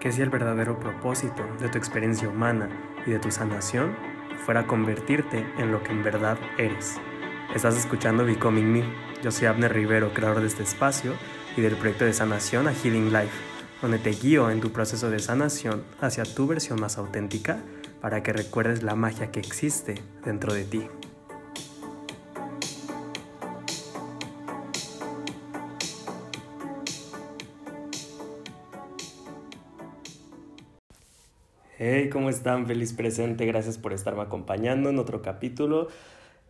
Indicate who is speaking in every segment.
Speaker 1: que si el verdadero propósito de tu experiencia humana y de tu sanación fuera convertirte en lo que en verdad eres. Estás escuchando Becoming Me. Yo soy Abner Rivero, creador de este espacio y del proyecto de sanación a Healing Life, donde te guío en tu proceso de sanación hacia tu versión más auténtica para que recuerdes la magia que existe dentro de ti. Hey, ¿cómo están? Feliz presente, gracias por estarme acompañando en otro capítulo.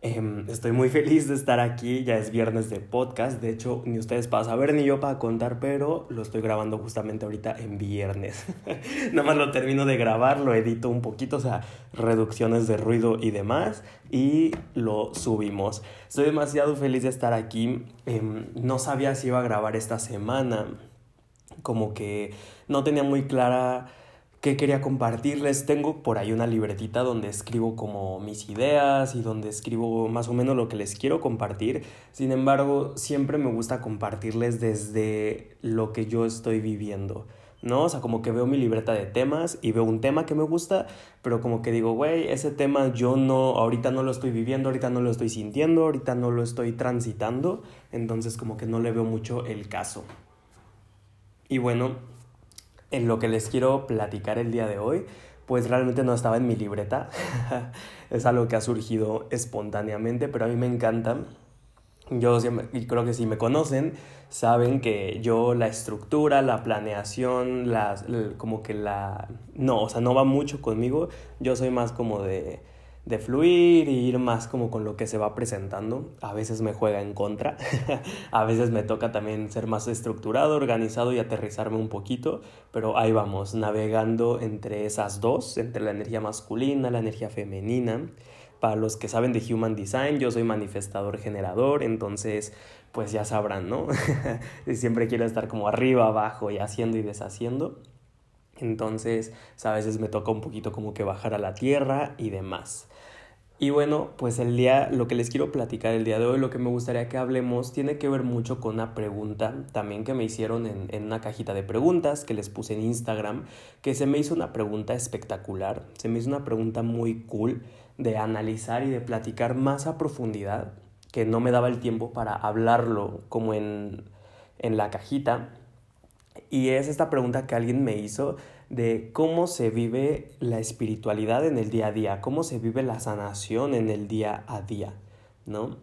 Speaker 1: Em, estoy muy feliz de estar aquí, ya es viernes de podcast, de hecho ni ustedes para saber ni yo para contar, pero lo estoy grabando justamente ahorita en viernes. Nada más lo termino de grabar, lo edito un poquito, o sea, reducciones de ruido y demás, y lo subimos. Estoy demasiado feliz de estar aquí, em, no sabía si iba a grabar esta semana, como que no tenía muy clara que quería compartirles. Tengo por ahí una libretita donde escribo como mis ideas y donde escribo más o menos lo que les quiero compartir. Sin embargo, siempre me gusta compartirles desde lo que yo estoy viviendo. ¿no? O sea, como que veo mi libreta de temas y veo un tema que me gusta, pero como que digo, güey, ese tema yo no, ahorita no lo estoy viviendo, ahorita no lo estoy sintiendo, ahorita no lo estoy transitando, entonces como que no le veo mucho el caso. Y bueno, en lo que les quiero platicar el día de hoy, pues realmente no estaba en mi libreta. es algo que ha surgido espontáneamente, pero a mí me encanta. Yo creo que si me conocen, saben que yo la estructura, la planeación, las, como que la... No, o sea, no va mucho conmigo. Yo soy más como de de fluir y ir más como con lo que se va presentando. A veces me juega en contra, a veces me toca también ser más estructurado, organizado y aterrizarme un poquito, pero ahí vamos, navegando entre esas dos, entre la energía masculina, la energía femenina. Para los que saben de Human Design, yo soy manifestador generador, entonces pues ya sabrán, ¿no? Siempre quiero estar como arriba, abajo y haciendo y deshaciendo. Entonces, a veces me toca un poquito como que bajar a la tierra y demás. Y bueno, pues el día, lo que les quiero platicar el día de hoy, lo que me gustaría que hablemos, tiene que ver mucho con una pregunta también que me hicieron en, en, una cajita de preguntas que les puse en Instagram, que se me hizo una pregunta espectacular, se me hizo una pregunta muy cool de analizar y de platicar más a profundidad, que no me daba el tiempo para hablarlo como en, en la cajita. Y es esta pregunta que alguien me hizo de cómo se vive la espiritualidad en el día a día, cómo se vive la sanación en el día a día, ¿no?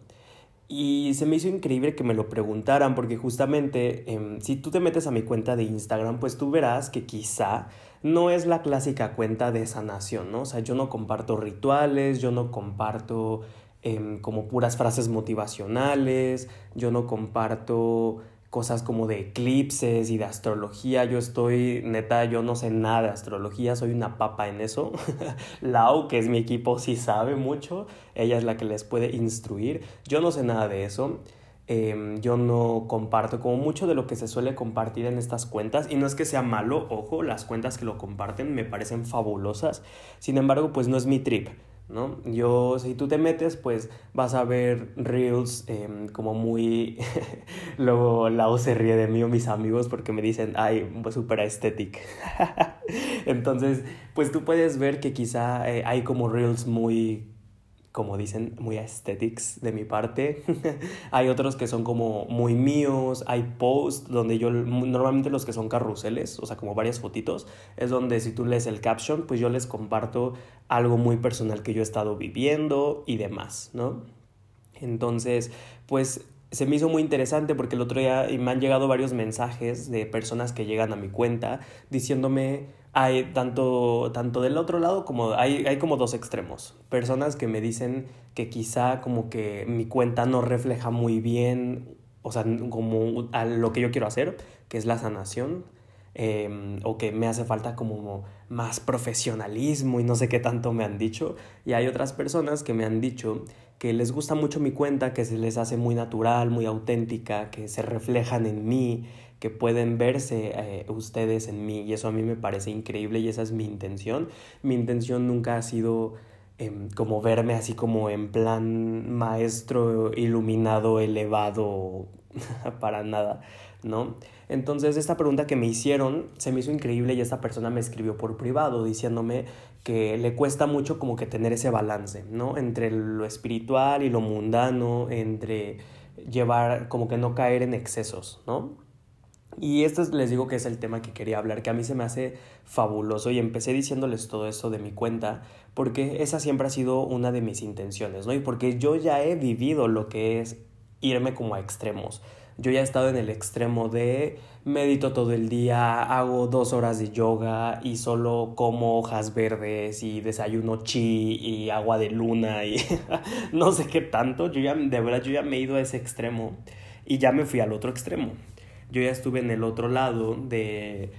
Speaker 1: Y se me hizo increíble que me lo preguntaran porque justamente em, si tú te metes a mi cuenta de Instagram, pues tú verás que quizá no es la clásica cuenta de sanación, ¿no? O sea, yo no comparto rituales, yo no comparto em, como puras frases motivacionales, yo no comparto cosas como de eclipses y de astrología. Yo estoy, neta, yo no sé nada de astrología, soy una papa en eso. Lau, que es mi equipo, sí sabe mucho. Ella es la que les puede instruir. Yo no sé nada de eso. Em, yo no comparto como mucho de lo que se suele compartir en estas cuentas y no es que sea malo, ojo, las cuentas que lo comparten me parecen fabulosas, sin embargo pues no es mi trip, ¿no? Yo, si tú te metes, pues vas a ver reels em, como muy... Luego la se ríe de mí o mis amigos porque me dicen, ay, súper estético Entonces, pues tú puedes ver que quizá eh, hay como reels muy como dicen, muy aesthetics de mi parte. hay otros que son como muy míos, hay posts donde yo, normalmente los que son carruseles, o sea, como varias fotitos, es donde si tú lees el caption, pues yo les comparto algo muy personal que yo he estado viviendo y demás, ¿no? Entonces, pues se me hizo muy interesante porque el otro día me han llegado varios mensajes de personas que llegan a mi cuenta diciéndome, hay tanto, tanto del otro lado como hay, hay como dos extremos. Personas que me dicen que quizá como que mi cuenta no refleja muy bien, o sea, como lo que yo quiero hacer, que es la sanación, em, o que me hace falta como más profesionalismo y no sé qué tanto me han dicho. Y hay otras personas que me han dicho que les gusta mucho mi cuenta, que se les hace muy natural, muy auténtica, que se reflejan en mí, que pueden verse eh, ustedes en mí y eso a mí me parece increíble y esa es mi intención. Mi intención nunca ha sido em, como verme así como en plan maestro iluminado, elevado, para nada, ¿no? Entonces esta pregunta que me hicieron se me hizo increíble y esta persona me escribió por privado diciéndome que le cuesta mucho como que tener ese balance, ¿no? Entre lo espiritual y lo mundano, entre llevar, como que no caer en excesos, ¿no? Y esto les digo que es el tema que quería hablar, que a mí se me hace fabuloso y empecé diciéndoles todo eso de mi cuenta, porque esa siempre ha sido una de mis intenciones, ¿no? Y porque yo ya he vivido lo que es irme como a extremos. Yo ya he estado en el extremo de medito todo el día, hago dos horas de yoga y solo como hojas verdes y desayuno chi y agua de luna y no sé qué tanto. Yo ya, de verdad, yo ya me he ido a ese extremo y ya me fui al otro extremo. Yo ya estuve en el otro lado de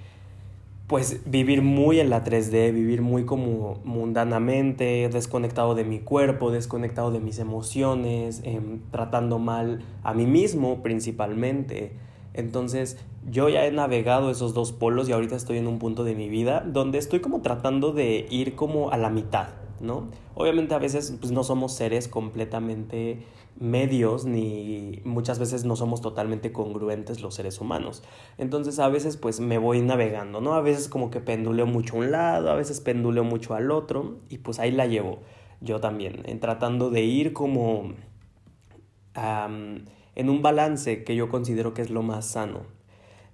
Speaker 1: pues vivir muy en la 3D, vivir muy como mundanamente, desconectado de mi cuerpo, desconectado de mis emociones, em, tratando mal a mí mismo principalmente. Entonces yo ya he navegado esos dos polos y ahorita estoy en un punto de mi vida donde estoy como tratando de ir como a la mitad, ¿no? Obviamente a veces pues no somos seres completamente medios ni muchas veces no somos totalmente congruentes los seres humanos. Entonces a veces pues me voy navegando, ¿no? A veces como que penduleo mucho a un lado, a veces penduleo mucho al otro y pues ahí la llevo yo también, en tratando de ir como en un balance que yo considero que es lo más sano.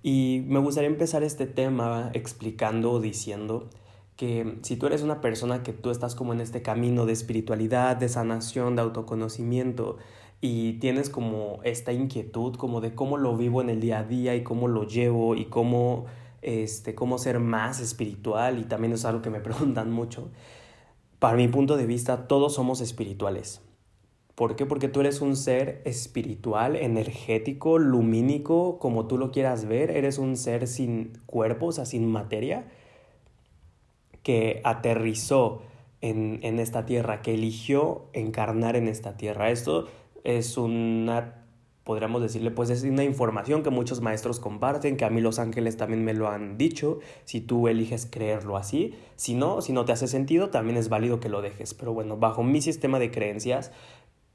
Speaker 1: Y me gustaría empezar este tema explicando o diciendo que si tú eres una persona que tú estás como en este camino de espiritualidad, de sanación, de autoconocimiento y tienes como esta inquietud como de cómo lo vivo en el día a día y cómo lo llevo y cómo este cómo ser más espiritual y también es algo que me preguntan mucho. Para mi punto de vista, todos somos espirituales. ¿Por qué? Porque tú eres un ser espiritual, energético, lumínico, como tú lo quieras ver. Eres un ser sin cuerpo, o sea, sin materia que aterrizó en, en esta tierra, que eligió encarnar en esta tierra. Esto es una podríamos decirle, pues es una información que muchos maestros comparten, que a mí los ángeles también me lo han dicho, si tú eliges creerlo así, si no, si no te hace sentido, también es válido que lo dejes, pero bueno, bajo mi sistema de creencias,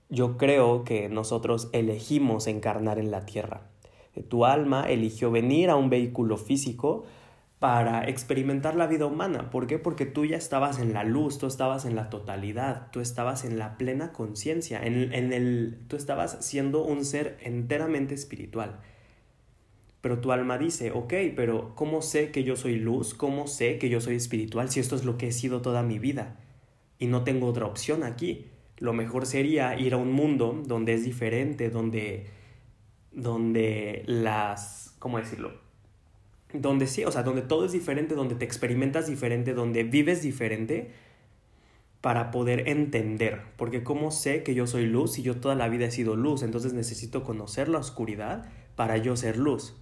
Speaker 1: yo creo que nosotros elegimos encarnar en la tierra. Tu alma eligió venir a un vehículo físico para experimentar la vida humana. ¿Por qué? Porque tú ya estabas en la luz, tú estabas en la totalidad, tú estabas en la plena conciencia, en, en, el, tú estabas siendo un ser enteramente espiritual. Pero tu alma dice, ok, pero ¿cómo sé que yo soy luz? ¿Cómo sé que yo soy espiritual si esto es lo que he sido toda mi vida? Y no tengo otra opción aquí. Lo mejor sería ir a un mundo donde es diferente, donde, donde las, ¿cómo decirlo? Donde sí, o sea, donde todo es diferente, donde te experimentas diferente, donde vives diferente, para poder entender, porque como sé que yo soy luz y yo toda la vida he sido luz, entonces necesito conocer la oscuridad para yo ser luz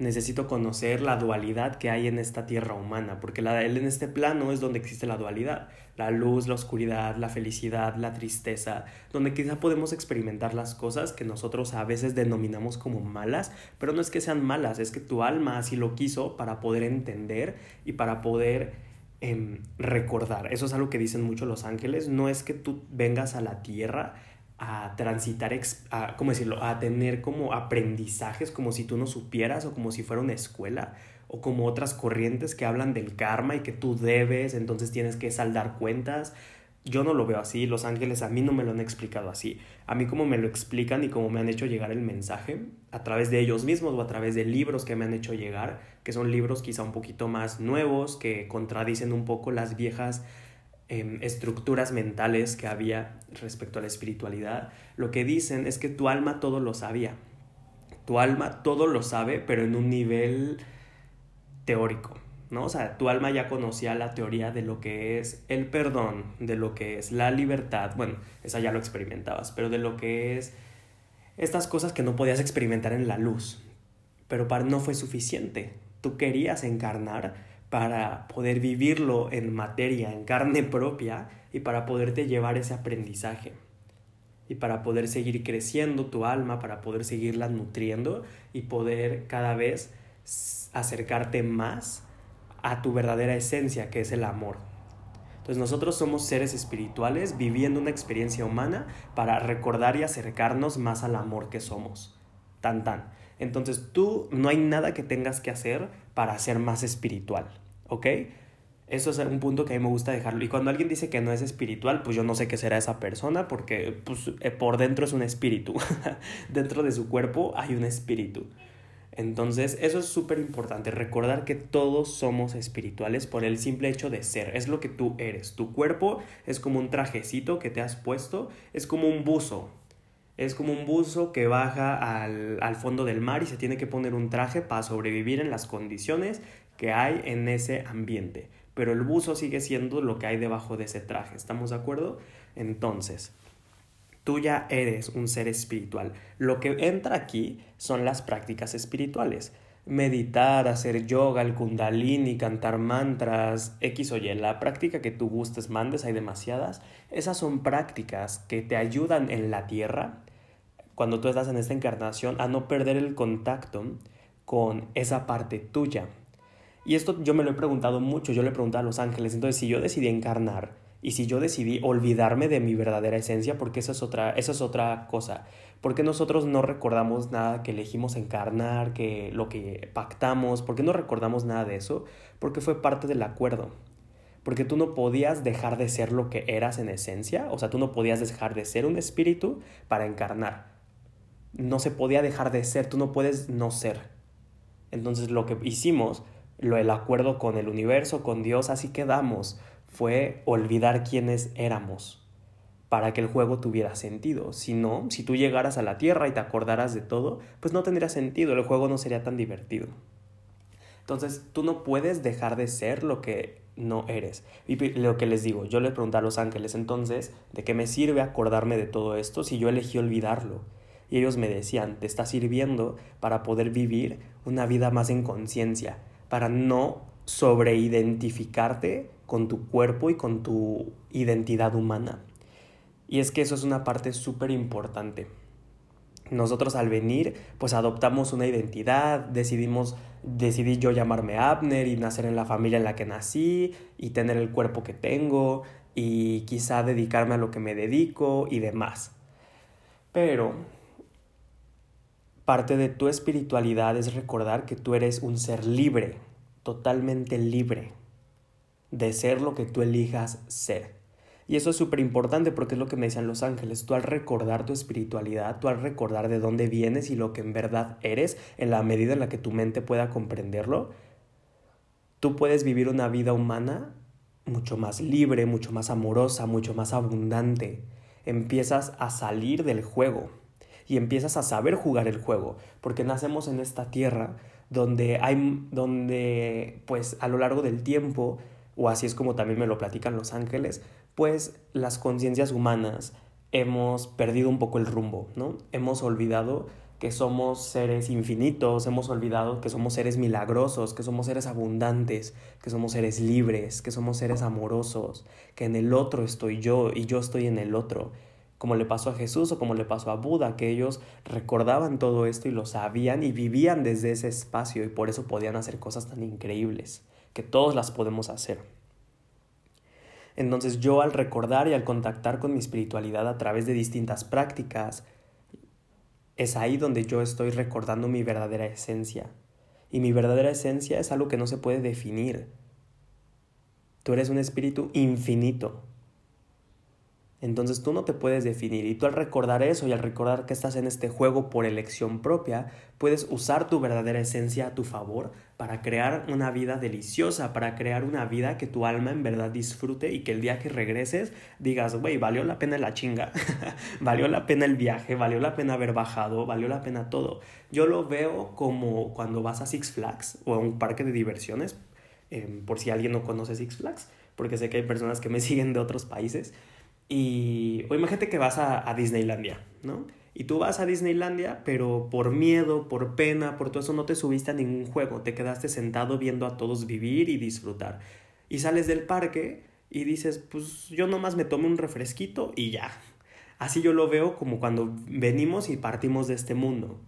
Speaker 1: necesito conocer la dualidad que hay en esta tierra humana, porque la, en este plano es donde existe la dualidad, la luz, la oscuridad, la felicidad, la tristeza, donde quizá podemos experimentar las cosas que nosotros a veces denominamos como malas, pero no es que sean malas, es que tu alma así lo quiso para poder entender y para poder em, recordar. Eso es algo que dicen mucho los ángeles, no es que tú vengas a la tierra a transitar, a, ¿cómo decirlo? A tener como aprendizajes como si tú no supieras o como si fuera una escuela o como otras corrientes que hablan del karma y que tú debes, entonces tienes que saldar cuentas. Yo no lo veo así, los ángeles a mí no me lo han explicado así. A mí como me lo explican y como me han hecho llegar el mensaje, a través de ellos mismos o a través de libros que me han hecho llegar, que son libros quizá un poquito más nuevos, que contradicen un poco las viejas Estructuras mentales que había respecto a la espiritualidad, lo que dicen es que tu alma todo lo sabía. Tu alma todo lo sabe, pero en un nivel teórico, ¿no? O sea, tu alma ya conocía la teoría de lo que es el perdón, de lo que es la libertad, bueno, esa ya lo experimentabas, pero de lo que es estas cosas que no podías experimentar en la luz. Pero para no fue suficiente. Tú querías encarnar para poder vivirlo en materia, en carne propia y para poderte llevar ese aprendizaje y para poder seguir creciendo tu alma, para poder seguirla nutriendo y poder cada vez acercarte más a tu verdadera esencia, que es el amor. Entonces nosotros somos seres espirituales viviendo una experiencia humana para recordar y acercarnos más al amor que somos. Tan tan. Entonces tú no hay nada que tengas que hacer para ser más espiritual, ¿ok? Eso es un punto que a mí me gusta dejarlo. Y cuando alguien dice que no es espiritual, pues yo no sé qué será esa persona porque pues, eh, por dentro es un espíritu. dentro de su cuerpo hay un espíritu. Entonces, eso es súper importante, recordar que todos somos espirituales por el simple hecho de ser, es lo que tú eres. Tu cuerpo es como un trajecito que te has puesto, es como un buzo. Es como un buzo que baja al, al fondo del mar y se tiene que poner un traje para sobrevivir en las condiciones que hay en ese ambiente. Pero el buzo sigue siendo lo que hay debajo de ese traje, ¿estamos de acuerdo? Entonces, Tú ya eres un ser espiritual. Lo que entra aquí son las prácticas espirituales. Meditar, hacer yoga, el kundalini, cantar mantras, X o Y, la práctica que tú gustes, mandes, hay demasiadas. Esas son prácticas que te ayudan en la tierra, cuando tú estás en esta encarnación, a no perder el contacto con esa parte tuya. Y esto yo me lo he preguntado mucho, yo le he preguntado a los ángeles, entonces si yo decidí encarnar, y si yo decidí olvidarme de mi verdadera esencia, porque esa es otra, esa es otra cosa. Porque nosotros no recordamos nada que elegimos encarnar, que lo que pactamos, porque no recordamos nada de eso, porque fue parte del acuerdo. Porque tú no podías dejar de ser lo que eras en esencia, o sea, tú no podías dejar de ser un espíritu para encarnar. No se podía dejar de ser, tú no puedes no ser. Entonces lo que hicimos, lo el acuerdo con el universo, con Dios, así quedamos fue olvidar quiénes éramos para que el juego tuviera sentido. Si no, si tú llegaras a la Tierra y te acordaras de todo, pues no tendría sentido, el juego no sería tan divertido. Entonces, tú no puedes dejar de ser lo que no eres. Y lo que les digo, yo le pregunté a los ángeles entonces, ¿de qué me sirve acordarme de todo esto si yo elegí olvidarlo? Y ellos me decían, te está sirviendo para poder vivir una vida más en conciencia, para no sobreidentificarte con tu cuerpo y con tu identidad humana. Y es que eso es una parte súper importante. Nosotros al venir, pues adoptamos una identidad, decidimos, decidí yo llamarme Abner y nacer en la familia en la que nací y tener el cuerpo que tengo y quizá dedicarme a lo que me dedico y demás. Pero parte de tu espiritualidad es recordar que tú eres un ser libre, totalmente libre de ser lo que tú elijas ser. Y eso es súper importante porque es lo que me decían los ángeles. Tú al recordar tu espiritualidad, tú al recordar de dónde vienes y lo que en verdad eres, en la medida en la que tu mente pueda comprenderlo, tú puedes vivir una vida humana mucho más libre, mucho más amorosa, mucho más abundante. Empiezas a salir del juego y empiezas a saber jugar el juego, porque nacemos en esta tierra donde hay donde pues a lo largo del tiempo o así es como también me lo platican los ángeles, pues las conciencias humanas hemos perdido un poco el rumbo, ¿no? Hemos olvidado que somos seres infinitos, hemos olvidado que somos seres milagrosos, que somos seres abundantes, que somos seres libres, que somos seres amorosos, que en el otro estoy yo y yo estoy en el otro, como le pasó a Jesús o como le pasó a Buda, que ellos recordaban todo esto y lo sabían y vivían desde ese espacio y por eso podían hacer cosas tan increíbles que todos las podemos hacer. Entonces yo al recordar y al contactar con mi espiritualidad a través de distintas prácticas, es ahí donde yo estoy recordando mi verdadera esencia. Y mi verdadera esencia es algo que no se puede definir. Tú eres un espíritu infinito. Entonces tú no te puedes definir y tú al recordar eso y al recordar que estás en este juego por elección propia, puedes usar tu verdadera esencia a tu favor para crear una vida deliciosa, para crear una vida que tu alma en verdad disfrute y que el día que regreses digas, güey, valió la pena la chinga, valió la pena el viaje, valió la pena haber bajado, valió la pena todo. Yo lo veo como cuando vas a Six Flags o a un parque de diversiones, em, por si alguien no conoce Six Flags, porque sé que hay personas que me siguen de otros países. Y o imagínate que vas a, Disneylandia, ¿no? Y tú vas a Disneylandia, pero por miedo, por pena, por todo eso no te subiste a ningún juego, te quedaste sentado viendo a todos vivir y disfrutar. Y sales del parque y dices, pues yo nomás me tomo un refresquito y ya. Así yo lo veo como cuando venimos y partimos de este mundo.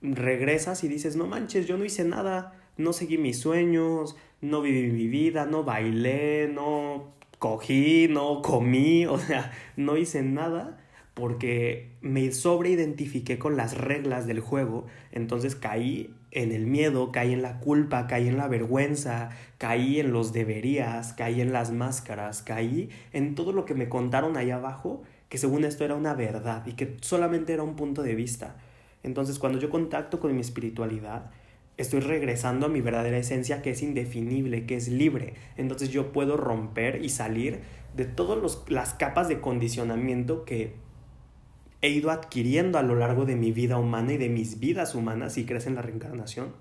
Speaker 1: Regresas y dices, no manches, yo no hice nada, no seguí mis sueños, no viví mi vida, no bailé, no cogí, no comí, o sea, no hice nada porque me sobreidentifiqué con las reglas del juego, entonces caí en el miedo, caí en la culpa, caí en la vergüenza, caí en los deberías, caí en las máscaras, caí en todo lo que me contaron ahí abajo, que según esto era una verdad y que solamente era un punto de vista. Entonces cuando yo contacto con mi espiritualidad, estoy regresando a mi verdadera esencia que es indefinible, que es libre. Entonces yo puedo romper y salir de todas las capas de condicionamiento que he ido adquiriendo a lo largo de mi vida humana y de mis vidas humanas si crees en la reencarnación.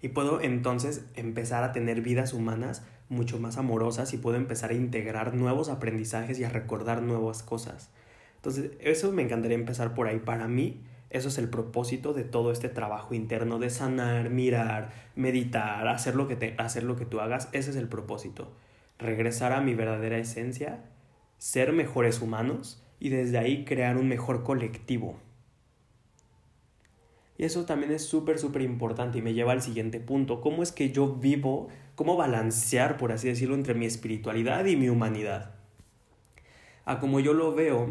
Speaker 1: Y puedo entonces empezar a tener vidas humanas mucho más amorosas y puedo empezar a integrar nuevos aprendizajes y a recordar nuevas cosas. Entonces, eso me encantaría empezar por ahí. Para mí, eso es el propósito de todo este trabajo interno de sanar, mirar, meditar, hacer lo que, te, hacer lo que tú hagas. Ese es el propósito. Regresar a mi verdadera esencia, ser mejores humanos y desde ahí crear un mejor colectivo. Y eso también es súper, súper importante y me lleva al siguiente punto. ¿Cómo es que yo vivo, cómo balancear, por así decirlo, entre mi espiritualidad y mi humanidad? A como yo lo veo,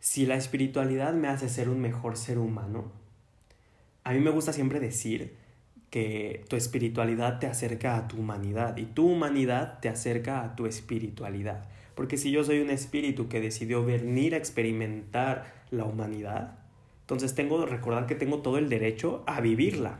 Speaker 1: si la espiritualidad me hace ser un mejor ser humano, a mí me gusta siempre decir que tu espiritualidad te acerca a tu humanidad y tu humanidad te acerca a tu espiritualidad. Porque si yo soy un espíritu que decidió venir a experimentar la humanidad, entonces tengo que recordar que tengo todo el derecho a vivirla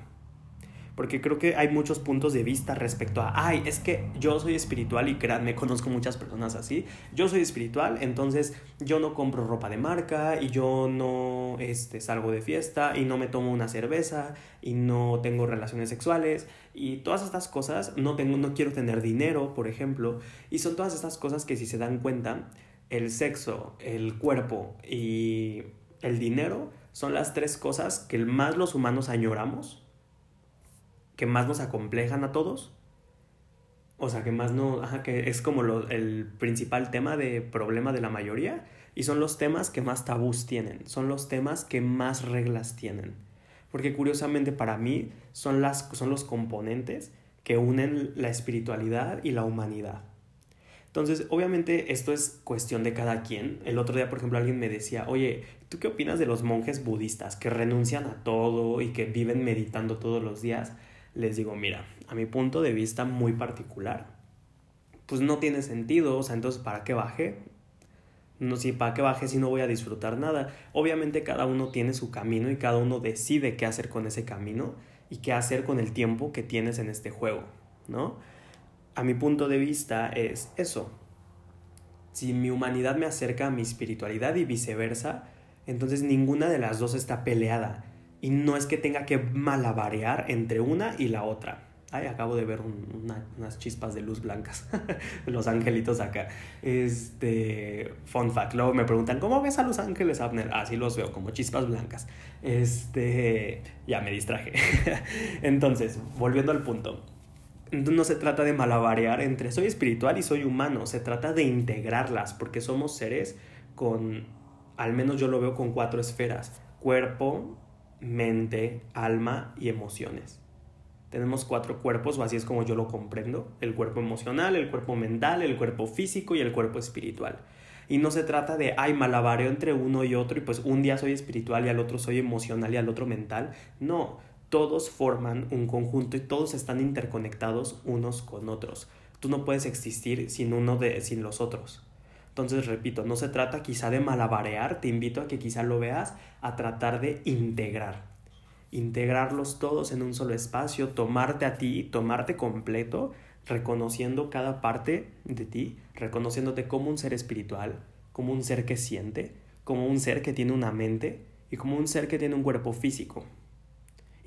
Speaker 1: porque creo que hay muchos puntos de vista respecto a, ay, es que yo soy espiritual y créanme, conozco muchas personas así, yo soy espiritual, entonces yo no compro ropa de marca y yo no este, salgo de fiesta y no me tomo una cerveza y no tengo relaciones sexuales y todas estas cosas, no, tengo, no quiero tener dinero, por ejemplo, y son todas estas cosas que si se dan cuenta, el sexo, el cuerpo y el dinero son las tres cosas que más los humanos añoramos que más nos acomplejan a todos. O sea, que más no, ajá, que es como lo, el principal tema de problema de la mayoría. Y son los temas que más tabús tienen, son los temas que más reglas tienen. Porque curiosamente para mí son, las, son los componentes que unen la espiritualidad y la humanidad. Entonces, obviamente esto es cuestión de cada quien. El otro día, por ejemplo, alguien me decía, oye, ¿tú qué opinas de los monjes budistas que renuncian a todo y que viven meditando todos los días? Les digo, mira, a mi punto de vista muy particular, pues no tiene sentido, o sea, entonces, ¿para qué baje? No, si para qué baje si no voy a disfrutar nada. Obviamente cada uno tiene su camino y cada uno decide qué hacer con ese camino y qué hacer con el tiempo que tienes en este juego, ¿no? A mi punto de vista es eso. Si mi humanidad me acerca a mi espiritualidad y viceversa, entonces ninguna de las dos está peleada y no es que tenga que malabarear entre una y la otra. Ay, acabo de ver unas chispas de luz blancas. los angelitos acá. Este. Fun fact. Luego me preguntan, ¿cómo ves a los ángeles, Abner? Así los veo, como chispas blancas. Este. Ya me distraje. Entonces, volviendo al punto. No se trata de malabarear entre soy espiritual y soy humano. Se trata de integrarlas, porque somos seres con. Al menos yo lo veo con cuatro esferas: cuerpo, mente, alma y emociones. Tenemos cuatro cuerpos, o así es como yo lo comprendo, el cuerpo emocional, el cuerpo mental, el cuerpo físico y el cuerpo espiritual. Y no se trata de, ay, malabareo entre uno y otro y pues un día soy espiritual y al otro soy emocional y al otro mental. No, todos forman un conjunto y todos están interconectados unos con otros. Tú no puedes existir sin uno de sin los otros. Entonces, repito, no se trata quizá de malabarear, te invito a que quizá lo veas, a tratar de integrar. Integrarlos todos en un solo espacio, tomarte a ti, tomarte completo, reconociendo cada parte de ti, reconociéndote como un ser espiritual, como un ser que siente, como un ser que tiene una mente y como un ser que tiene un cuerpo físico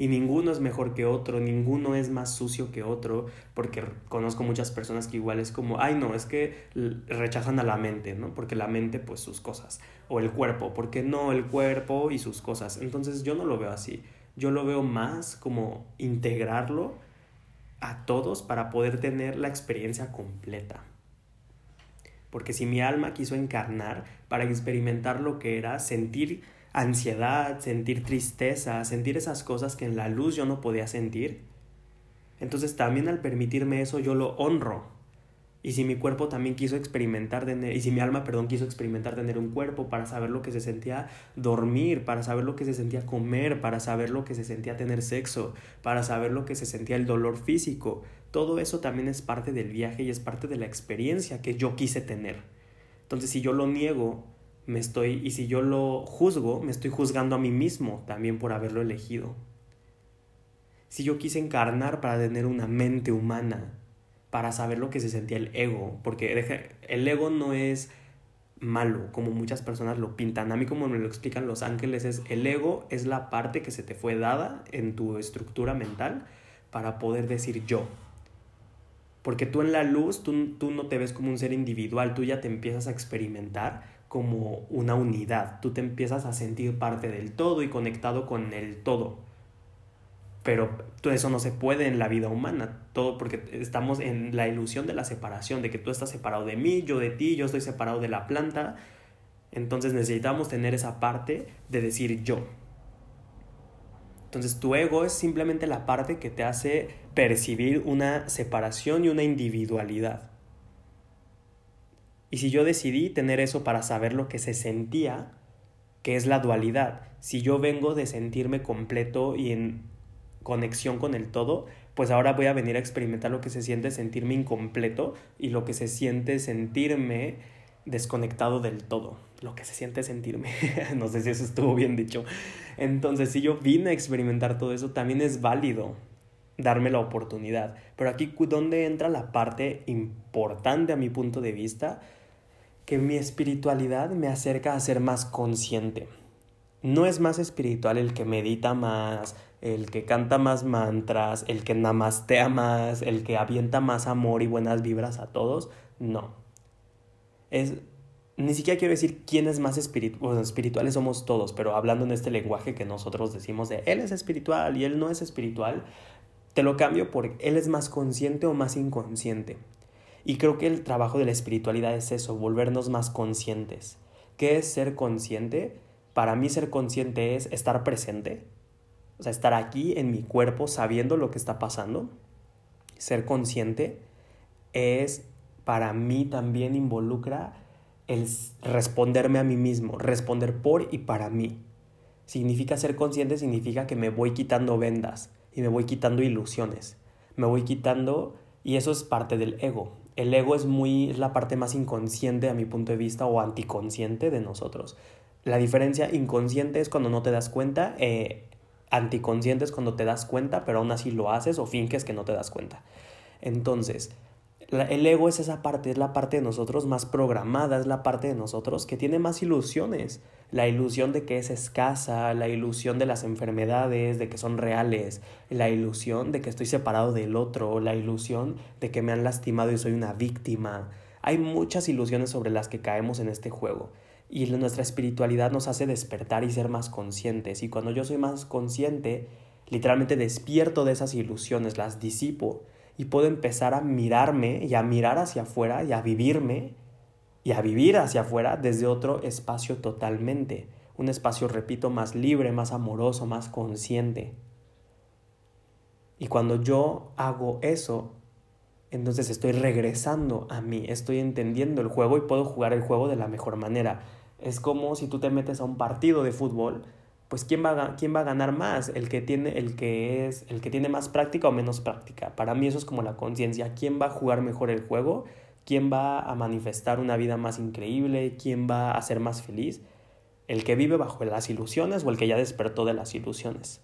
Speaker 1: y ninguno es mejor que otro, ninguno es más sucio que otro, porque conozco muchas personas que igual es como, ay no, es que rechazan a la mente, ¿no? Porque la mente pues sus cosas, o el cuerpo, porque no el cuerpo y sus cosas. Entonces yo no lo veo así, yo lo veo más como integrarlo a todos para poder tener la experiencia completa. Porque si mi alma quiso encarnar para experimentar lo que era sentir ansiedad, sentir tristeza, sentir esas cosas que en la luz yo no podía sentir. Entonces también al permitirme eso yo lo honro. Y si mi cuerpo también quiso experimentar tener, y si mi alma, perdón, quiso experimentar tener un cuerpo para saber lo que se sentía dormir, para saber lo que se sentía comer, para saber lo que se sentía tener sexo, para saber lo que se sentía el dolor físico, todo eso también es parte del viaje y es parte de la experiencia que yo quise tener. Entonces, si yo lo niego, me estoy, y si yo lo juzgo, me estoy juzgando a mí mismo también por haberlo elegido. Si yo quise encarnar para tener una mente humana, para saber lo que se sentía el ego, porque el ego no es malo, como muchas personas lo pintan. A mí como me lo explican los ángeles, es el ego es la parte que se te fue dada en tu estructura mental para poder decir yo. Porque tú en la luz, tú, tú no te ves como un ser individual, tú ya te empiezas a experimentar como una unidad, tú te empiezas a sentir parte del todo y conectado con el todo pero todo eso no se puede en la vida humana, todo porque estamos en la ilusión de la separación, de que tú estás separado de mí, yo de ti, yo estoy separado de la planta, entonces necesitamos tener esa parte de decir yo. Entonces tu ego es simplemente la parte que te hace percibir una separación y una individualidad. Y si yo decidí tener eso para saber lo que se sentía, que es la dualidad, si yo vengo de sentirme completo y en conexión con el todo, pues ahora voy a venir a experimentar lo que se siente sentirme incompleto y lo que se siente sentirme desconectado del todo, lo que se siente sentirme, no sé si eso estuvo bien dicho. Entonces, si yo vine a experimentar todo eso, también es válido darme la oportunidad. Pero aquí, ¿dónde entra la parte importante a mi punto de vista? Que mi espiritualidad me acerca a ser más consciente. No es más espiritual el que medita más, el que canta más mantras, el que namastea más, el que avienta más amor y buenas vibras a todos. No. Es, ni siquiera quiero decir quién es más espiritual. Bueno, espirituales somos todos, pero hablando en este lenguaje que nosotros decimos de él es espiritual y él no es espiritual, te lo cambio por él es más consciente o más inconsciente. Y creo que el trabajo de la espiritualidad es eso, volvernos más conscientes. ¿Qué es ser consciente? Para mí ser consciente es estar presente, o sea, estar aquí en mi cuerpo sabiendo lo que está pasando, ser consciente, es para mí también involucra el responderme a mí mismo, responder por y para mí. Significa ser consciente, significa que me voy quitando vendas y me voy quitando ilusiones. Me voy quitando, y eso es parte del ego. El ego es muy, es la parte más inconsciente a mi punto de vista o anticonsciente de nosotros. La diferencia inconsciente es cuando no te das cuenta, eh, anticonsciente es cuando te das cuenta, pero aún así lo haces o finges que no te das cuenta. Entonces, el ego es esa parte, es la parte de nosotros más programada, es la parte de nosotros que tiene más ilusiones. La ilusión de que es escasa, la ilusión de las enfermedades, de que son reales, la ilusión de que estoy separado del otro, la ilusión de que me han lastimado y soy una víctima. Hay muchas ilusiones sobre las que caemos en este juego y nuestra espiritualidad nos hace despertar y ser más conscientes. Y cuando yo soy más consciente, literalmente despierto de esas ilusiones, las disipo y puedo empezar a mirarme y a mirar hacia afuera y a vivirme y a vivir hacia afuera desde otro espacio totalmente. Un espacio, repito, más libre, más amoroso, más consciente. Y cuando yo hago eso, entonces estoy regresando a mí, estoy entendiendo el juego y puedo jugar el juego de la mejor manera. Es como si tú te metes a un partido de fútbol, pues ¿quién va, a, quién va a ganar más? El que, tiene, el, que es, el que tiene más práctica o menos práctica. Para mí eso es como la conciencia. ¿Quién va a jugar mejor el juego? ¿Quién va a manifestar una vida más increíble? ¿Quién va a ser más feliz? ¿El que vive bajo las ilusiones o el que ya despertó de las ilusiones?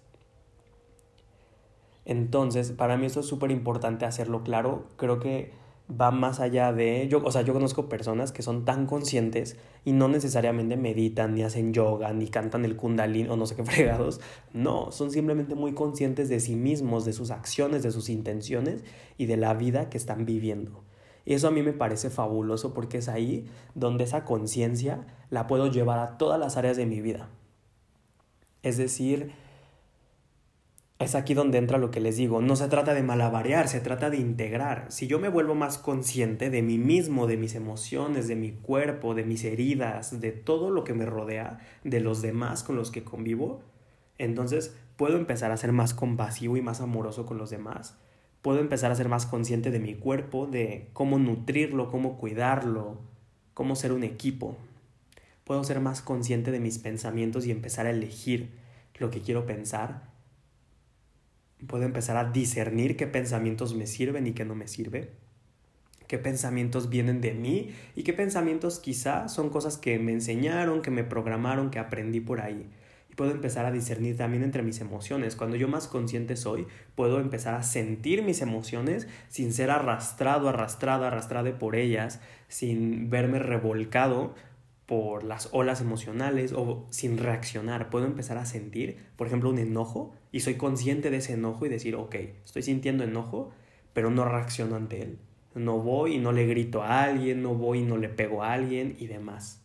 Speaker 1: Entonces, para mí eso es súper importante hacerlo claro. Creo que va más allá de, yo, o sea, yo conozco personas que son tan conscientes y no necesariamente meditan, ni hacen yoga, ni cantan el kundalini o no sé qué fregados, no, son simplemente muy conscientes de sí mismos, de sus acciones, de sus intenciones y de la vida que están viviendo. Y eso a mí me parece fabuloso porque es ahí donde esa conciencia la puedo llevar a todas las áreas de mi vida. Es decir, es aquí donde entra lo que les digo. No se trata de malabarear, se trata de integrar. Si yo me vuelvo más consciente de mí mismo, de mis emociones, de mi cuerpo, de mis heridas, de todo lo que me rodea, de los demás con los que convivo, entonces puedo empezar a ser más compasivo y más amoroso con los demás. puedo empezar a ser más consciente de mi cuerpo, de cómo nutrirlo, cómo cuidarlo, cómo ser un equipo. Puedo ser más consciente de mis pensamientos y empezar a elegir lo que quiero pensar. Puedo empezar a discernir qué pensamientos me sirven y qué no me sirve. Qué pensamientos vienen de mí y qué pensamientos quizá son cosas que me enseñaron, que me programaron, que aprendí por ahí puedo empezar a discernir también entre mis emociones. Cuando yo más consciente soy, puedo empezar a sentir mis emociones sin ser arrastrado, arrastrado, arrastrado por ellas, sin verme revolcado por las olas emocionales o sin reaccionar. Puedo empezar a sentir, por ejemplo, un enojo y soy consciente de ese enojo y decir, ok, estoy sintiendo enojo, pero no reacciono ante él. No voy y no le grito a alguien, no voy y no le pego a alguien y demás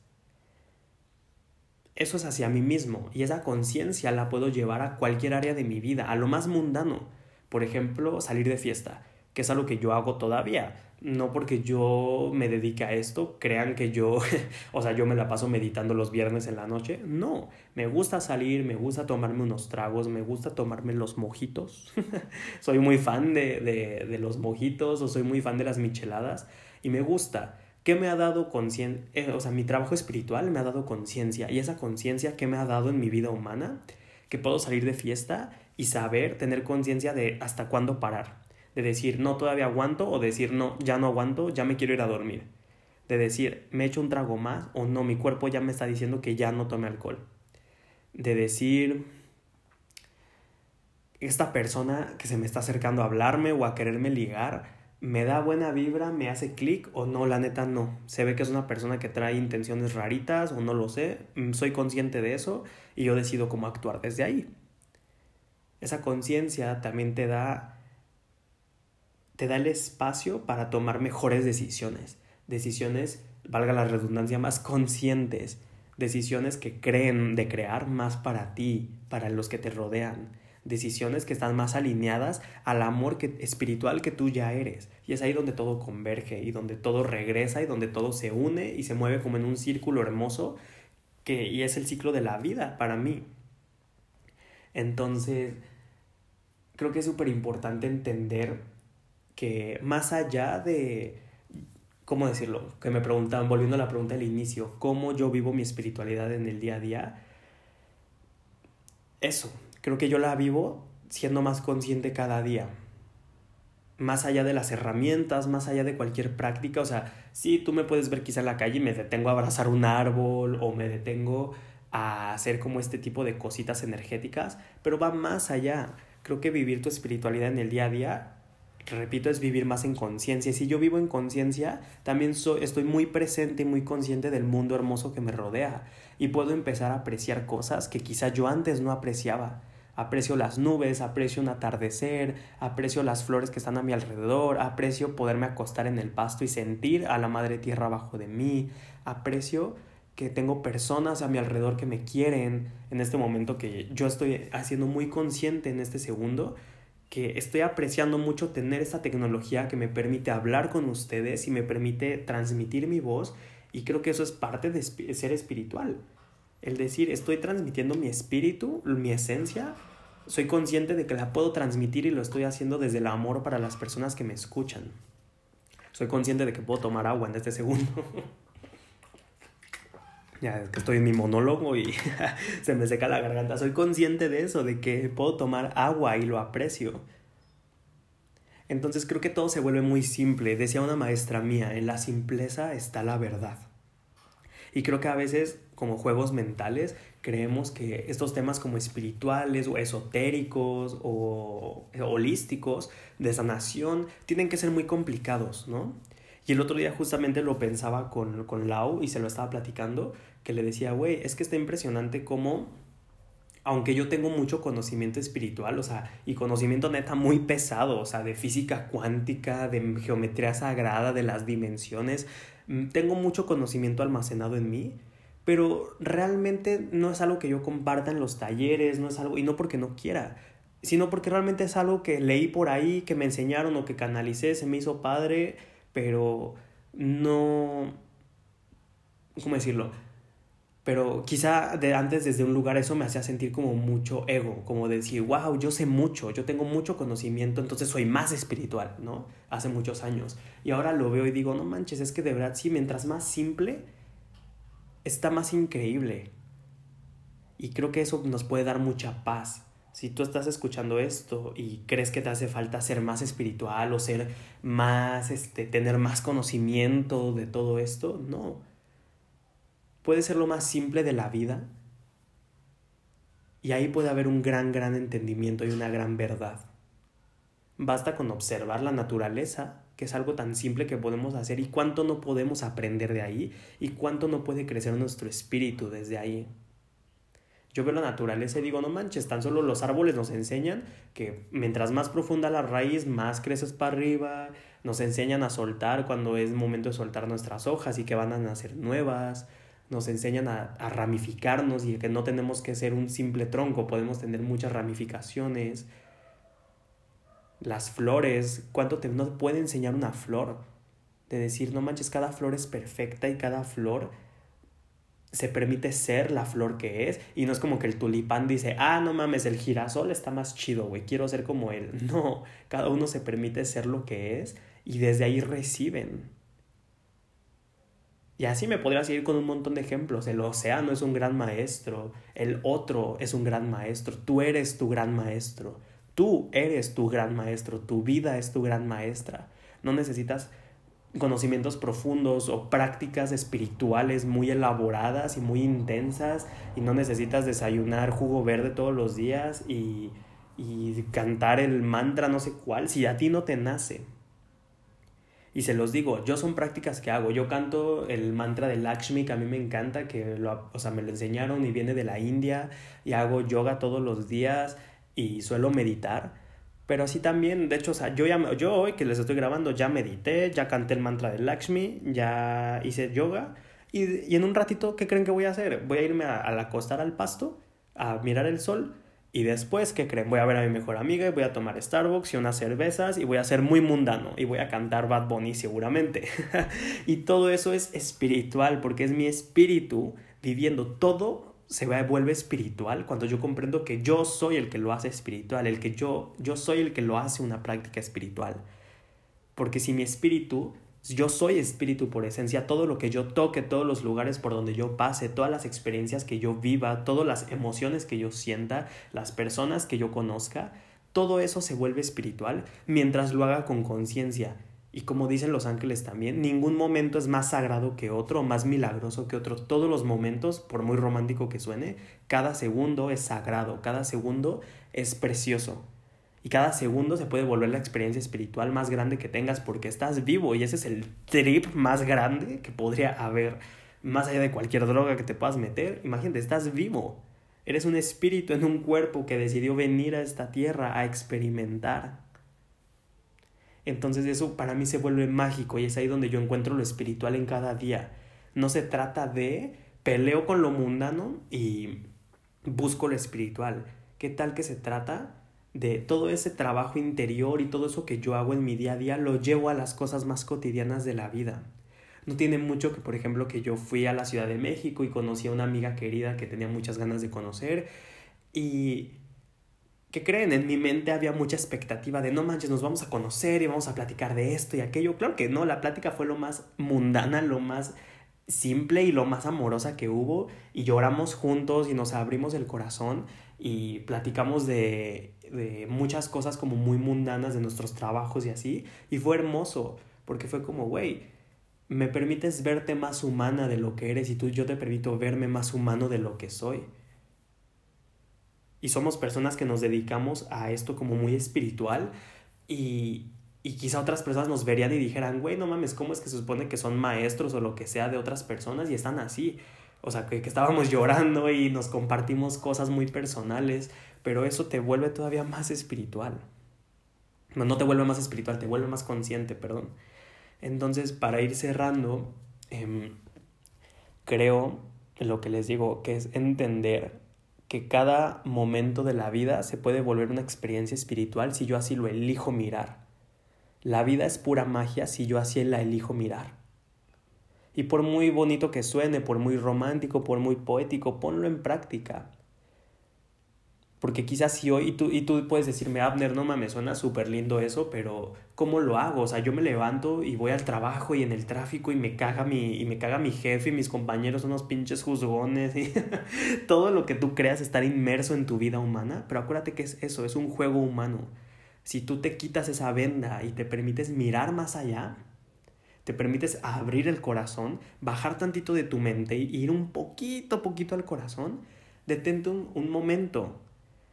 Speaker 1: eso es hacia mí mismo y esa conciencia la puedo llevar a cualquier área de mi vida, a lo más mundano. Por ejemplo, salir de fiesta, que es algo que yo hago todavía. No porque yo me dedique a esto, crean que yo, o sea, yo me la paso meditando los viernes en la noche. No, me gusta salir, me gusta tomarme unos tragos, me gusta tomarme los mojitos. soy muy fan de, de, de los mojitos o soy muy fan de las micheladas y me gusta. ¿Qué me ha dado conciencia? Eh, o sea, mi trabajo espiritual me ha dado conciencia. Y esa conciencia que me ha dado en mi vida humana, que puedo salir de fiesta y saber, tener conciencia de hasta cuándo parar. De decir, no, todavía aguanto, o decir, no, ya no aguanto, ya me quiero ir a dormir. De decir, me echo un trago más, o no, mi cuerpo ya me está diciendo que ya no tome alcohol. De decir, esta persona que se me está acercando a hablarme o a quererme ligar, me da buena vibra, me hace clic o no, la neta no. Se ve que es una persona que trae intenciones raritas o no lo sé. Mm, soy consciente de eso y yo decido cómo actuar desde ahí. Esa conciencia también te da te da el espacio para tomar mejores decisiones. Decisiones, valga la redundancia, más conscientes. Decisiones que creen de crear más para ti, para los que te rodean decisiones que están más alineadas al amor que, espiritual que tú ya eres. Y es ahí donde todo converge y donde todo regresa y donde todo se une y se mueve como en un círculo hermoso que, y es el ciclo de la vida para mí. Entonces, creo que es súper importante entender que más allá de, ¿cómo decirlo? Que me preguntaban, volviendo a la pregunta del inicio, ¿cómo yo vivo mi espiritualidad en el día a día? Eso, creo que yo la vivo siendo más consciente cada día. Más allá de las herramientas, más allá de cualquier práctica, o sea, sí, tú me puedes ver quizá en la calle y me detengo a abrazar un árbol o me detengo a hacer como este tipo de cositas energéticas, pero va más allá. Creo que vivir tu espiritualidad en el día a día, repito, es vivir más en conciencia. Si yo vivo en conciencia, también soy, estoy muy presente y muy consciente del mundo hermoso que me rodea. Y puedo empezar a apreciar cosas que quizá yo antes no apreciaba. Aprecio las nubes, aprecio un atardecer, aprecio las flores que están a mi alrededor, aprecio poderme acostar en el pasto y sentir a la madre tierra abajo de mí, aprecio que tengo personas a mi alrededor que me quieren. En este momento que yo estoy haciendo muy consciente en este segundo que estoy apreciando mucho tener esta tecnología que me permite hablar con ustedes y me permite transmitir mi voz y creo que eso es parte de ser espiritual el decir, estoy transmitiendo mi espíritu, mi esencia, soy consciente de que la puedo transmitir y lo estoy haciendo desde el amor para las personas que me escuchan. Soy consciente de que puedo tomar agua en este segundo. ya es que estoy en mi monólogo y se me seca la garganta. Soy consciente de eso, de que puedo tomar agua y lo aprecio. Entonces creo que todo se vuelve muy simple. Decía una maestra mía, en la simpleza está la verdad. Y creo que a veces como juegos mentales creemos que estos temas como espirituales o esotéricos o holísticos de sanación tienen que ser muy complicados, ¿no? Y el otro día justamente lo pensaba con, con Lau y se lo estaba platicando, que le decía, güey, es que está impresionante cómo, aunque yo tengo mucho conocimiento espiritual, o sea, y conocimiento neta muy pesado, o sea, de física cuántica, de geometría sagrada, de las dimensiones, mm, tengo mucho conocimiento almacenado en mí, pero realmente no es algo que yo comparta en los talleres, no es algo, y no porque no quiera, sino porque realmente es algo que leí por ahí, que me enseñaron o que canalicé, se me hizo padre, pero no, ¿cómo decirlo? Pero quizá de antes desde un lugar eso me hacía sentir como mucho ego, como decir, wow, yo sé mucho, yo tengo mucho conocimiento, entonces soy más espiritual, ¿no? Hace muchos años. Y ahora lo veo y digo, no manches, es que de verdad sí, mientras más simple, está más increíble. Y creo que eso nos puede dar mucha paz. Si tú estás escuchando esto y crees que te hace falta ser más espiritual o ser más, este, tener más conocimiento de todo esto, no puede ser lo más simple de la vida y ahí puede haber un gran, gran entendimiento y una gran verdad. Basta con observar la naturaleza, que es algo tan simple que podemos hacer y cuánto no podemos aprender de ahí y cuánto no puede crecer nuestro espíritu desde ahí. Yo veo la naturaleza y digo, no manches, tan solo los árboles nos enseñan que mientras más profunda la raíz, más creces para arriba, nos enseñan a soltar cuando es momento de soltar nuestras hojas y que van a nacer nuevas, nos enseñan a, ramificarnos y que no tenemos que ser un simple tronco, podemos tener muchas ramificaciones. Las flores, ¿cuánto te no puede enseñar una flor? De decir, no manches, cada flor es perfecta y cada flor se permite ser la flor que es y no es como que el tulipán dice, ah, no mames, el girasol está más chido, güey, quiero ser como él. No, cada uno se permite ser lo que es y desde ahí reciben. Y así me podría seguir con un montón de ejemplos. El océano es un gran maestro, el otro es un gran maestro, tú eres tu gran maestro, tú eres tu gran maestro, tu vida es tu gran maestra. No necesitas conocimientos profundos o prácticas espirituales muy elaboradas y muy intensas y no necesitas desayunar jugo verde todos los días y, y cantar el mantra no sé cuál si a ti no te nace. Y se los digo, yo son prácticas que hago. Yo canto el mantra de Lakshmi, que a mí me encanta, que lo, o sea, me lo enseñaron y viene de la India, y hago yoga todos los días y suelo meditar. Pero así también, de hecho, o sea, yo, ya, yo hoy que les estoy grabando ya medité, ya canté el mantra de Lakshmi, ya hice yoga. Y, y en un ratito, ¿qué creen que voy a hacer? Voy a irme a, a acostar al pasto, a mirar el sol y después, ¿qué creen? Voy a ver a mi mejor amiga y voy a tomar Starbucks y unas cervezas y voy a ser muy mundano y voy a cantar Bad Bunny seguramente. y todo eso es espiritual porque es mi espíritu viviendo todo se vuelve espiritual cuando yo comprendo que yo soy el que lo hace espiritual, el que yo yo soy el que lo hace una práctica espiritual. Porque si mi espíritu yo soy espíritu por esencia, todo lo que yo toque, todos los lugares por donde yo pase, todas las experiencias que yo viva, todas las emociones que yo sienta, las personas que yo conozca, todo eso se vuelve espiritual mientras lo haga con conciencia. Y como dicen los ángeles también, ningún momento es más sagrado que otro, más milagroso que otro. Todos los momentos, por muy romántico que suene, cada segundo es sagrado, cada segundo es precioso. Y cada segundo se puede volver la experiencia espiritual más grande que tengas porque estás vivo y ese es el trip más grande que podría haber más allá de cualquier droga que te puedas meter. Imagínate, estás vivo. Eres un espíritu en un cuerpo que decidió venir a esta tierra a experimentar. Entonces eso para mí se vuelve mágico y es ahí donde yo encuentro lo espiritual en cada día. No se trata de peleo con lo mundano y busco lo espiritual. ¿Qué tal que se trata de todo ese trabajo interior y todo eso que yo hago en mi día a día lo llevo a las cosas más cotidianas de la vida. No tiene mucho que, por ejemplo, que yo fui a la Ciudad de México y conocí a una amiga querida que tenía muchas ganas de conocer y ¿qué creen? En mi mente había mucha expectativa de no manches, nos vamos a conocer y vamos a platicar de esto y aquello. Claro que no, la plática fue lo más mundana, lo más simple y lo más amorosa que hubo y lloramos juntos y nos abrimos el corazón y platicamos de, de muchas cosas como muy mundanas de nuestros trabajos y así y fue hermoso porque fue como, güey, me permites verte más humana de lo que eres y tú yo te permito verme más humano de lo que soy. Y somos personas que nos dedicamos a esto como muy espiritual y, y quizá otras personas nos verían y dijeran, güey, no mames, ¿cómo es que se supone que son maestros o lo que sea de otras personas y están así? O sea, que, que estábamos llorando y nos compartimos cosas muy personales, pero eso te vuelve todavía más espiritual. No, no te vuelve más espiritual, te vuelve más consciente, perdón. Entonces, para ir cerrando, eh, creo lo que les digo, que es entender que cada momento de la vida se puede volver una experiencia espiritual si yo así lo elijo mirar. La vida es pura magia si yo así la elijo mirar. Y por muy bonito que suene, por muy romántico, por muy poético, ponlo en práctica. Porque quizás si hoy, y tú, y tú puedes decirme, Abner, no mames, suena súper lindo eso, pero ¿cómo lo hago? O sea, yo me levanto y voy al trabajo y en el tráfico y me caga mi, y me caga mi jefe y mis compañeros son unos pinches juzgones y todo lo que tú creas estar inmerso en tu vida humana. Pero acuérdate que es eso, es un juego humano. Si tú te quitas esa venda y te permites mirar más allá, te permites abrir el corazón, bajar tantito de tu mente y ir un poquito, poquito al corazón, detente un, un momento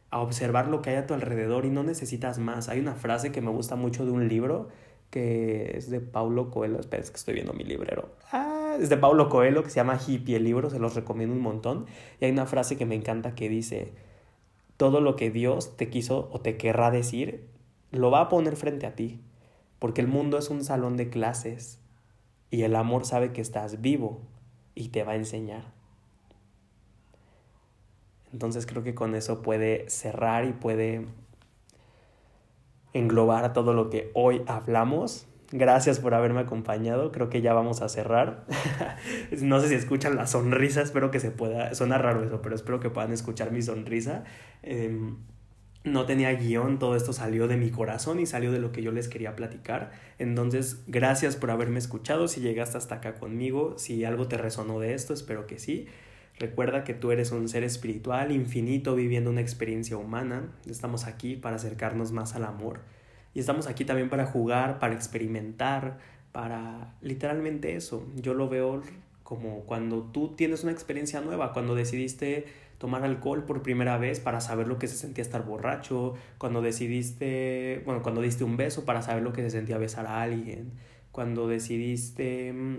Speaker 1: a observar lo que hay a tu alrededor y no necesitas más. Hay una frase que me gusta mucho de un libro que es de Paulo Coelho. Espera, es que estoy viendo mi librero. Ah, es de Paulo Coelho que se llama Hippie el libro, se los recomiendo un montón. Y hay una frase que me encanta que dice, todo lo que Dios te quiso o te querrá decir, lo va a poner frente a ti. Porque el mundo es un salón de clases y el amor sabe que estás vivo y te va a enseñar. Entonces creo que con eso puede cerrar y puede englobar todo lo que hoy hablamos. Gracias por haberme acompañado. Creo que ya vamos a cerrar. no sé si escuchan la sonrisa, espero que se pueda. Suena raro eso, pero espero que puedan escuchar mi sonrisa. Em, no tenía guion, todo esto salió de mi corazón y salió de lo que yo les quería platicar. Entonces, gracias por haberme escuchado. Si llegaste hasta acá conmigo, si algo te resonó de esto, espero que sí. Recuerda que tú eres un ser espiritual infinito viviendo una experiencia humana. Estamos aquí para acercarnos más al amor. Y estamos aquí también para jugar, para experimentar, para literalmente eso. Yo lo veo como cuando tú tienes una experiencia nueva, cuando decidiste tomar alcohol por primera vez para saber lo que se sentía estar borracho, cuando decidiste, bueno, cuando diste un beso para saber lo que se sentía besar a alguien, cuando decidiste mm,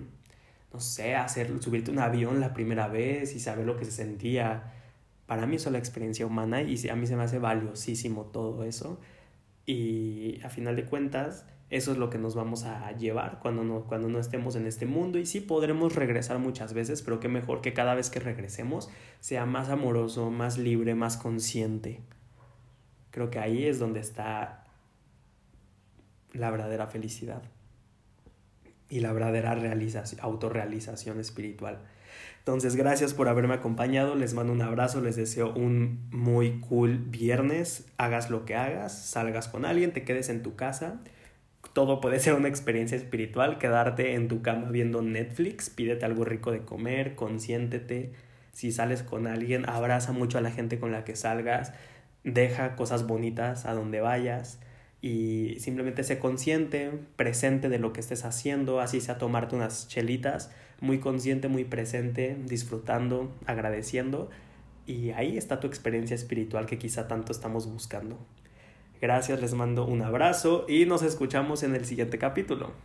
Speaker 1: no sé, hacer, subirte un avión la primera vez y saber lo que se sentía. Para mí eso es la experiencia humana y a mí se me hace valiosísimo todo eso. Y a final de cuentas, eso es lo que nos vamos a llevar cuando no, cuando no estemos en este mundo. Y sí podremos regresar muchas veces, pero qué mejor que cada vez que regresemos sea más amoroso, más libre, más consciente. Creo que ahí es donde está la verdadera felicidad y la verdadera realización, autorrealización espiritual. Entonces, gracias por haberme acompañado, les mando un abrazo, les deseo un muy cool viernes, hagas lo que hagas, salgas con alguien, te quedes en tu casa, todo puede ser una experiencia espiritual, quedarte en tu cama viendo Netflix, pídete algo rico de comer, consiéntete, si sales con alguien, abraza mucho a la gente con la que salgas, deja cosas bonitas a donde vayas, y simplemente sé consciente, presente de lo que estés haciendo, así sea tomarte unas chelitas, muy consciente, muy presente, disfrutando, agradeciendo y ahí está tu experiencia espiritual que quizá tanto estamos buscando. Gracias, les mando un abrazo y nos escuchamos en el siguiente capítulo.